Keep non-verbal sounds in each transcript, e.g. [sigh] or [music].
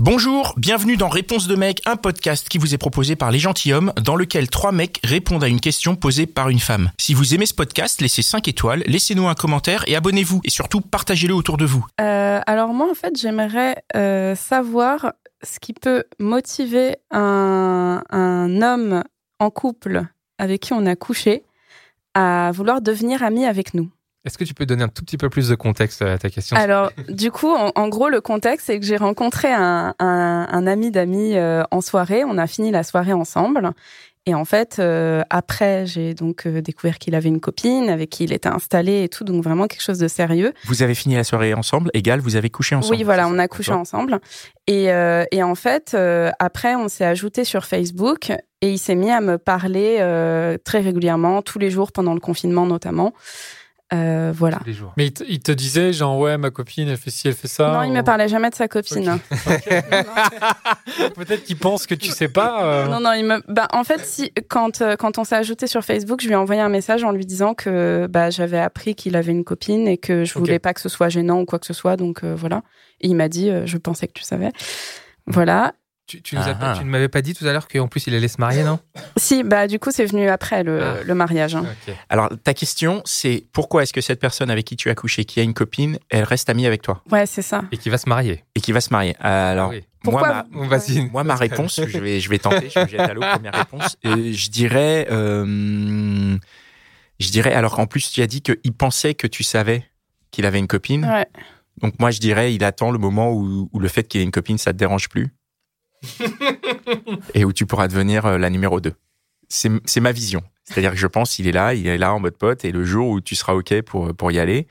Bonjour, bienvenue dans Réponse de mec, un podcast qui vous est proposé par Les Gentilhommes, dans lequel trois mecs répondent à une question posée par une femme. Si vous aimez ce podcast, laissez 5 étoiles, laissez-nous un commentaire et abonnez-vous. Et surtout, partagez-le autour de vous. Euh, alors moi, en fait, j'aimerais euh, savoir ce qui peut motiver un, un homme en couple avec qui on a couché à vouloir devenir ami avec nous. Est-ce que tu peux donner un tout petit peu plus de contexte à ta question Alors, du coup, en, en gros, le contexte, c'est que j'ai rencontré un, un, un ami d'amis euh, en soirée. On a fini la soirée ensemble. Et en fait, euh, après, j'ai donc euh, découvert qu'il avait une copine avec qui il était installé et tout, donc vraiment quelque chose de sérieux. Vous avez fini la soirée ensemble, égal, vous avez couché ensemble. Oui, voilà, on a couché ensemble. Et, euh, et en fait, euh, après, on s'est ajouté sur Facebook et il s'est mis à me parler euh, très régulièrement, tous les jours pendant le confinement notamment. Euh, voilà. Tous les jours. Mais il te, il te disait, genre, ouais, ma copine, elle fait ci, elle fait ça. non, il me ou- parlait jamais de sa copine. [laughs] [laughs] Peut-être qu'il pense que tu sais pas. euh, Non, non, il me. Bah, en fait, si quand euh, quand on s'est ajouté sur Facebook, je lui ai envoyé un message en lui disant que bah j'avais appris qu'il avait une copine et que je voulais pas que ce soit gênant ou quoi que ce soit. Donc euh, voilà. Et il m'a dit, euh, je pensais que tu savais. Voilà. Tu, tu nous as pas- Ah. tu ne m'avais pas dit tout à l'heure qu'en plus il allait se marier, non? Si, bah du coup, c'est venu après le, Ah. le mariage. hein. Alors, ta question, c'est pourquoi est-ce que cette personne avec qui tu as couché, qui a une copine, elle reste amie avec toi? Ouais, c'est ça. Et qui va se marier. et qui va se marier Alors, Ah oui. moi, Pourquoi ma. Moi, ma réponse, [laughs] je vais, je vais tenter, je me jette à l'eau, première réponse. Euh, je dirais, euh, je dirais, alors qu'en plus, tu as dit qu'il pensait que tu savais qu'il avait une copine. Ouais. Donc, moi, je dirais, il attend le moment où, où le fait qu'il ait une copine, ça te dérange plus. [laughs] et où tu pourras devenir euh, la numéro 2. C'est ma vision. C'est-à-dire que je pense qu'il est là, il est là en mode pote, et le jour où tu seras OK pour, pour y aller,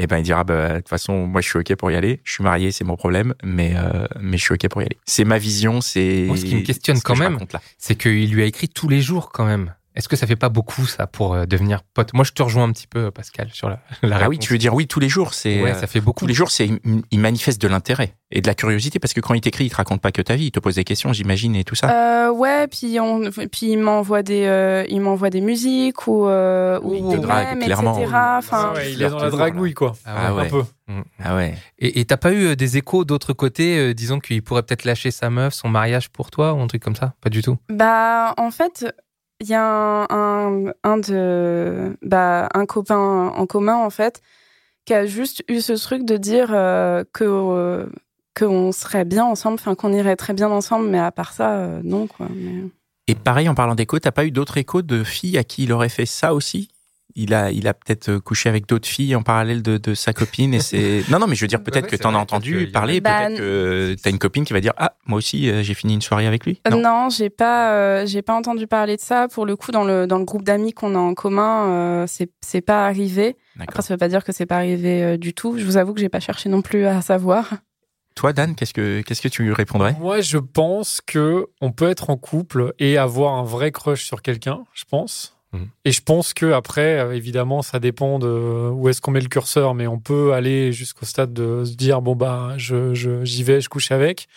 eh ben, il dira, bah, de toute façon, moi, je suis OK pour y aller. Je suis marié, c'est mon problème, mais, euh, mais je suis OK pour y aller. C'est ma vision, c'est. Ce qui me questionne ce quand même. C'est qu'il lui a écrit tous les jours quand même. Est-ce que ça fait pas beaucoup ça pour euh, devenir pote? Moi, je te rejoins un petit peu, Pascal, sur la, [laughs] la Ah oui, réponse. tu veux dire oui tous les jours, c'est Ouais, ça fait beaucoup. tous les jours, c'est il- manifeste de l'intérêt et de la curiosité parce que quand il t'écrit, il te raconte pas que ta vie, il te pose des questions, j'imagine et tout ça. Euh, ouais, puis on, puis il m'envoie des, euh, il m'envoie des musiques ou, euh, ou Oui, il te des drague, clairement. etc. ah Enfin, ouais, il est dans la dragouille, quoi. Ah ouais. Un peu. Mm. Ah ouais. Et t'as pas eu des échos d'autre côté, euh, disons qu'il pourrait peut-être lâcher sa meuf, son mariage pour toi ou un truc comme ça? Pas du tout. Bah, en fait, il y a un, un, de, bah, un copain en commun, en fait, qui a juste eu ce truc de dire euh, que, euh, qu'on serait bien ensemble, enfin, qu'on irait très bien ensemble, mais à part ça, euh, non, quoi. Et pareil en parlant d'écho, t'as pas eu d'autres échos de filles à qui il aurait fait ça aussi? Il a, il a peut-être euh, couché avec d'autres filles en parallèle de, de sa copine et c'est. [laughs] Non, non, mais je veux dire peut-être Ouais, que c'est t'en as entendu parler, Bah, peut-être que t'as une copine qui va dire ah moi aussi euh, j'ai fini une soirée avec lui. Euh, Non. Non, j'ai pas, euh, j'ai pas entendu parler de ça. Pour le coup, dans le, dans le groupe d'amis qu'on a en commun, euh, c'est, c'est pas arrivé. Après, D'accord. ça veut pas dire que c'est pas arrivé euh, du tout. Je vous avoue que j'ai pas cherché non plus à savoir. Toi Dan, qu'est-ce que qu'est-ce que tu lui répondrais? Moi, je pense que on peut être en couple et avoir un vrai crush sur quelqu'un, je pense. Mhm. Et je pense que après, euh, évidemment, ça dépend de où est-ce qu'on met le curseur, mais on peut aller jusqu'au stade de se dire bon bah, je j'y vais, je couche avec.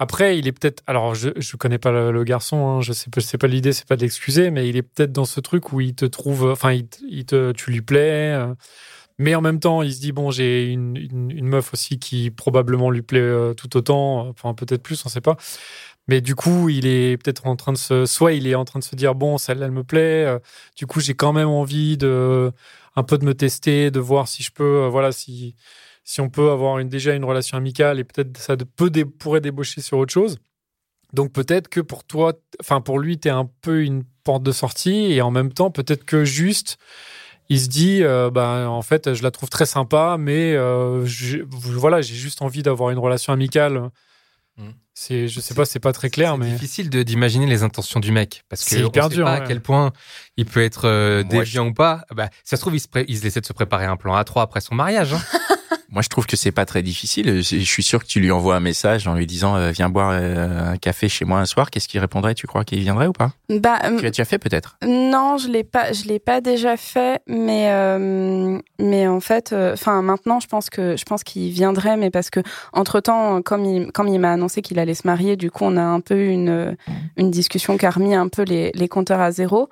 Après, il est peut-être. Alors, je je connais pas le, garçon, hein, je sais pas, c'est pas l'idée, c'est pas de l'excuser, mais il est peut-être dans ce truc où il te trouve, enfin, il, il te, tu lui plais. euh, mais en même temps, il se dit bon, j'ai une, une, meuf aussi qui probablement lui plaît euh, tout autant, enfin peut-être plus, on sait pas. Mais du coup, il est peut-être en train de se, soit il est en train de se dire bon, celle-là elle me plaît. euh, du coup, j'ai quand même envie de un peu de me tester, de voir si je peux, euh, voilà, si si on peut avoir déjà une relation amicale et peut-être ça peut pourrait débaucher sur autre chose. Donc peut-être que pour toi, enfin pour lui, tu es un peu une porte de sortie et en même temps peut-être que juste il se dit euh, bah en fait je la trouve très sympa mais voilà j'ai juste envie d'avoir une relation amicale. C'est je sais pas c'est pas très clair C'est mais difficile de- d'imaginer les intentions du mec parce que C'est on hyper sait dur, pas à quel point il peut être euh, déviant ou pas. Bah, ça se trouve il, se pré- il essaie de se préparer un plan A3 après son mariage. hein. [laughs] Moi, je trouve que c'est pas très difficile. Je suis sûr que tu lui envoies un message en lui disant euh, viens boire euh, un café chez moi un soir. Qu'est-ce qu'il répondrait? Tu crois qu'il viendrait ou pas? Bah, Tu l'as déjà fait peut-être? Non, je l'ai pas, je l'ai pas déjà fait, mais euh, mais en fait, enfin maintenant, je pense que je pense qu'il viendrait, mais parce que entre temps, comme il comme il m'a annoncé qu'il allait se marier, du coup, on a un peu eu une une discussion qui a remis un peu les les compteurs à zéro.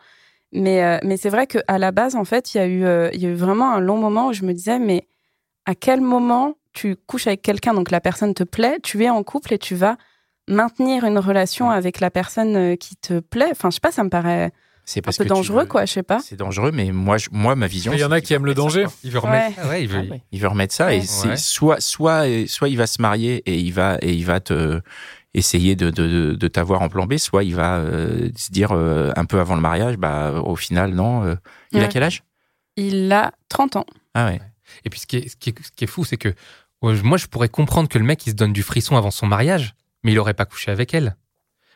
Mais euh, mais c'est vrai que à la base, en fait, il y a eu euh, il y a eu vraiment un long moment où je me disais mais à quel moment tu couches avec quelqu'un donc la personne te plaît, tu es en couple et tu vas maintenir une relation avec la personne euh, qui te plaît? Enfin, je sais pas, ça me paraît C'est un parce peu que tu dangereux, veux- quoi, je sais pas. C'est dangereux, mais moi, je- moi, ma vision. Il y en a qui aiment le danger. Il veut remettre. Ouais. Ah ouais, il veut. Ah ouais. Il veut remettre ça et Ouais. c'est Ouais. soit soit soit il va se marier et il va et il va te essayer de de, de t'avoir en plan B, soit il va euh, se dire euh, un peu avant le mariage, bah au final non. euh, il a quel âge? Il a 30 ans. Ah ouais. Et puis ce qui est, ce qui est, ce qui est fou, c'est que moi, je pourrais comprendre que le mec, il se donne du frisson avant son mariage, mais il aurait pas couché avec elle.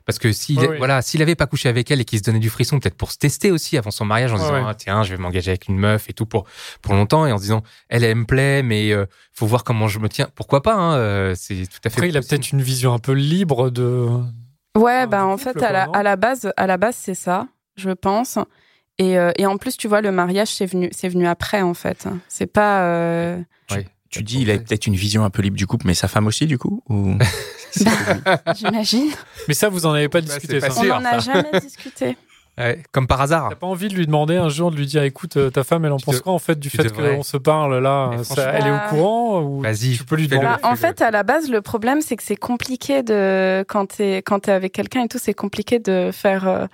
Parce que s'il voilà, s'il avait pas couché avec elle et qu'il se donnait du frisson, peut-être pour se tester aussi avant son mariage, en Ouais, disant. Ah, tiens, je vais m'engager avec une meuf et tout pour pour longtemps, et en se disant elle, elle me plaît, mais euh, faut voir comment je me tiens. Pourquoi pas hein, euh, C'est tout à fait. Après, il a peut-être une vision un peu libre de. Ouais, Ah, bah en couple, fait, à la, à la base, à la base, c'est ça, je pense. Et, euh, et en plus, tu vois, le mariage, c'est venu, c'est venu après, en fait. C'est pas. euh, Ouais. Tu dis il a peut-être une vision un peu libre du couple, mais sa femme aussi du coup ou [laughs] [laughs] J'imagine. Mais ça, vous en avez pas Bah, discuté, pas ça. On n'en a ça. jamais discuté. [laughs] Ouais, comme par hasard. T'as pas envie de lui demander un jour de lui dire écoute euh, ta femme elle en pense te- quoi en fait du tu fait qu'on se parle là ça- elle est au courant ou Vas-y, tu peux lui demander? Bah, en fait, à la base, le problème, c'est que c'est compliqué de. Quand t'es quand t'es avec quelqu'un et tout, c'est compliqué de faire euh,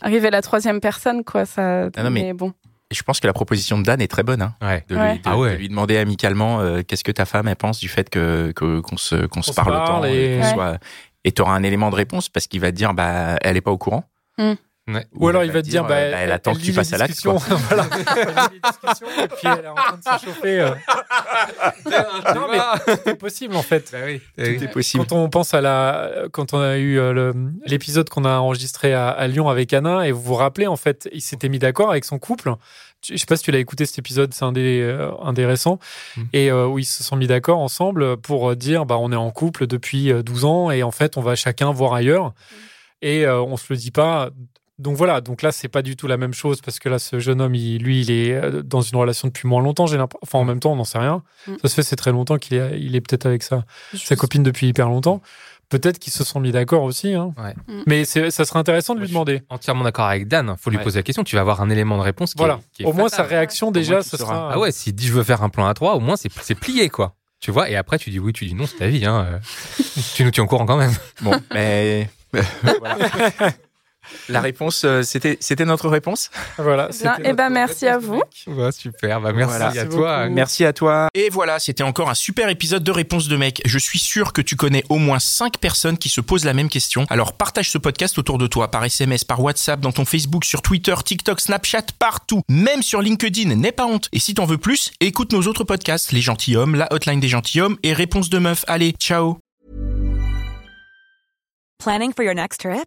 arriver la troisième personne, quoi. Ça... Ah non, mais- bon. Et je pense que la proposition de Dan est très bonne. Hein, Ouais. de, Ouais. lui, de- Ah ouais. de lui demander amicalement euh, qu'est-ce que ta femme elle pense du fait que qu'on se qu'on se parle parle autant et- qu'on Ouais. soit et t'auras un élément de réponse parce qu'il va te dire bah elle est pas au courant. Ouais. ou alors il va te dire bah, euh, bah, elle attend que tu passes à l'acte. [laughs] voilà et puis elle est en train de se chauffer euh. [laughs] non mais c'est possible en fait Bah oui. Tout est possible. Quand on pense à la, quand on a eu euh, le- l'épisode qu'on a enregistré à, à Lyon avec Anna, et vous vous rappelez, en fait, il s'était mis d'accord avec son couple. Je sais pas si tu l'as écouté cet épisode, c'est un des, euh, un des récents, Mm. et euh, où ils se sont mis d'accord ensemble pour dire, bah, on est en couple depuis euh, 12 ans, et en fait, on va chacun voir ailleurs, et euh, on se le dit pas. Donc voilà, donc là c'est pas du tout la même chose parce que là ce jeune homme, il- lui, il est euh, dans une relation depuis moins longtemps. J'ai enfin en même temps, on n'en sait rien. Mm. Ça se fait, c'est très longtemps qu'il est, il est peut-être avec ça sa Je- copine depuis hyper longtemps. Peut-être qu'ils se sont mis d'accord aussi. Hein. Ouais. Mm. Mais ça serait intéressant de lui je demander. Entièrement d'accord avec Dan. Faut lui Ouais. poser la question. Tu vas avoir un élément de réponse. Qui Voilà. Est, qui est Au moins, sa réaction, déjà, ce sera. Ah ouais, s'il dit je veux faire un plan à 3 au moins c'est c'est plié quoi. Tu vois, et après tu dis oui, tu dis non, c'est ta vie. Hein. euh. [laughs] tu nous tiens au courant quand même. Bon, mais [laughs] voilà. [laughs] La réponse, euh, c'était c'était notre réponse. Voilà. Bien, c'était eh ben, merci à vous. Ouais, super. Bah, merci Voilà. à Merci toi. beaucoup. Merci à toi. Et voilà, c'était encore un super épisode de Réponse de mec. Je suis sûr que tu connais au moins 5 personnes qui se posent la même question. Alors partage ce podcast autour de toi par SMS, par WhatsApp, dans ton Facebook, sur Twitter, TikTok, Snapchat, partout. Même sur LinkedIn, n'aie pas honte. Et si t'en veux plus, écoute nos autres podcasts, Les Gentilhommes, La Hotline des Gentilhommes et Réponse de meuf. Allez, ciao Planning for your next trip?